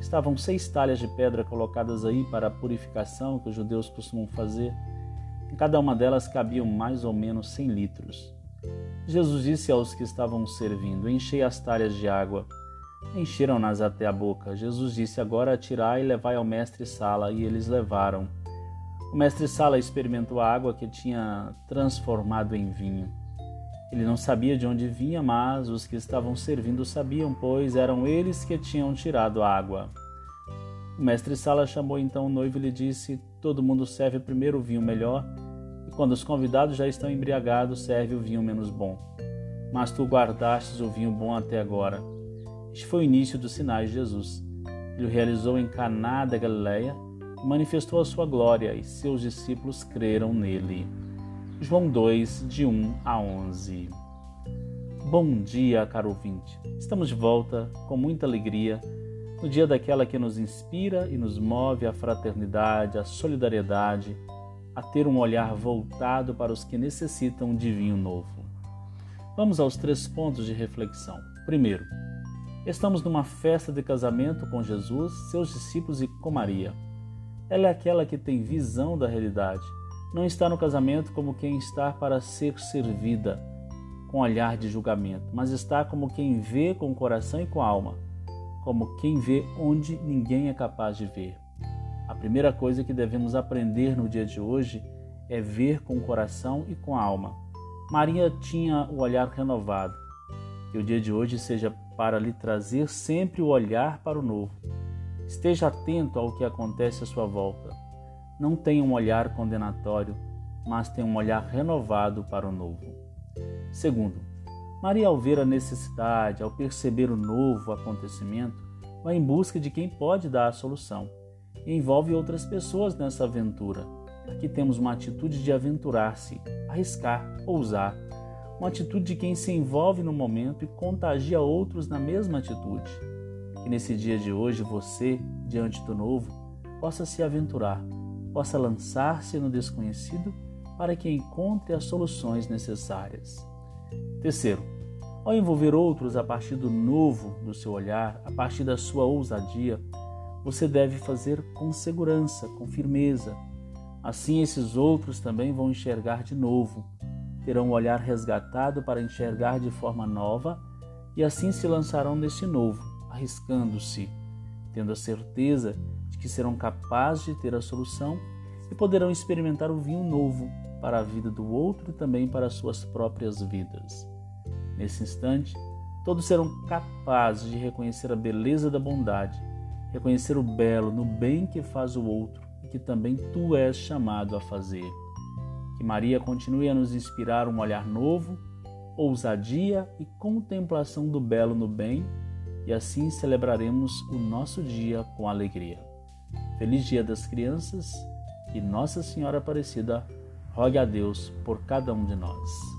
Estavam seis talhas de pedra colocadas aí para a purificação que os judeus costumam fazer. Em cada uma delas cabiam mais ou menos cem litros. Jesus disse aos que estavam servindo: Enchei as talhas de água. Encheram-nas até a boca. Jesus disse: Agora atirai e levai ao mestre Sala. E eles levaram. O mestre Sala experimentou a água que tinha transformado em vinho. Ele não sabia de onde vinha, mas os que estavam servindo sabiam, pois eram eles que tinham tirado a água. O mestre Sala chamou então o noivo e lhe disse: Todo mundo serve primeiro o vinho melhor, e quando os convidados já estão embriagados, serve o vinho menos bom. Mas tu guardastes o vinho bom até agora. Este foi o início dos sinais de Jesus. Ele o realizou em Caná da Galileia manifestou a sua glória, e seus discípulos creram nele. João 2, de 1 a 11. Bom dia, caro ouvinte. Estamos de volta com muita alegria no dia daquela que nos inspira e nos move à fraternidade, à solidariedade, a ter um olhar voltado para os que necessitam de vinho novo. Vamos aos três pontos de reflexão. Primeiro, estamos numa festa de casamento com Jesus, seus discípulos e com Maria. Ela é aquela que tem visão da realidade não está no casamento como quem está para ser servida, com olhar de julgamento, mas está como quem vê com o coração e com a alma, como quem vê onde ninguém é capaz de ver. A primeira coisa que devemos aprender no dia de hoje é ver com o coração e com a alma. Maria tinha o olhar renovado. Que o dia de hoje seja para lhe trazer sempre o olhar para o novo. Esteja atento ao que acontece à sua volta não tem um olhar condenatório, mas tem um olhar renovado para o novo. Segundo, Maria, ao ver a necessidade, ao perceber o novo acontecimento, vai em busca de quem pode dar a solução e envolve outras pessoas nessa aventura. Aqui temos uma atitude de aventurar-se, arriscar, ousar, uma atitude de quem se envolve no momento e contagia outros na mesma atitude. Que nesse dia de hoje você, diante do novo, possa se aventurar, possa lançar-se no desconhecido para que encontre as soluções necessárias. Terceiro, ao envolver outros a partir do novo do seu olhar, a partir da sua ousadia, você deve fazer com segurança, com firmeza. Assim, esses outros também vão enxergar de novo, terão o olhar resgatado para enxergar de forma nova e assim se lançarão neste novo, arriscando-se, tendo a certeza que serão capazes de ter a solução e poderão experimentar o vinho novo para a vida do outro e também para as suas próprias vidas. Nesse instante, todos serão capazes de reconhecer a beleza da bondade, reconhecer o belo no bem que faz o outro e que também tu és chamado a fazer. Que Maria continue a nos inspirar um olhar novo, ousadia e contemplação do belo no bem, e assim celebraremos o nosso dia com alegria. Feliz Dia das Crianças e Nossa Senhora Aparecida rogue a Deus por cada um de nós.